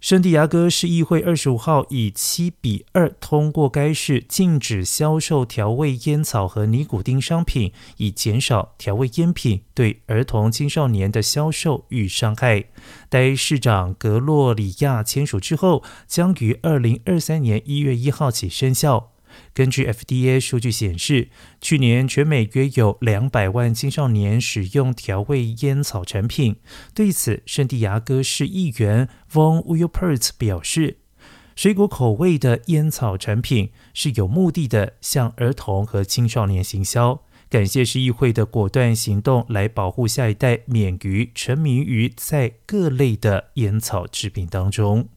圣地牙哥市议会二十五号以七比二通过该市禁止销售调味烟草和尼古丁商品，以减少调味烟品对儿童青少年的销售与伤害。待市长格洛里亚签署之后，将于二零二三年一月一号起生效。根据 FDA 数据显示，去年全美约有两百万青少年使用调味烟草产品。对此，圣地亚哥市议员 Von Willpert 表示，水果口味的烟草产品是有目的的向儿童和青少年行销。感谢市议会的果断行动，来保护下一代免于沉迷于在各类的烟草制品当中。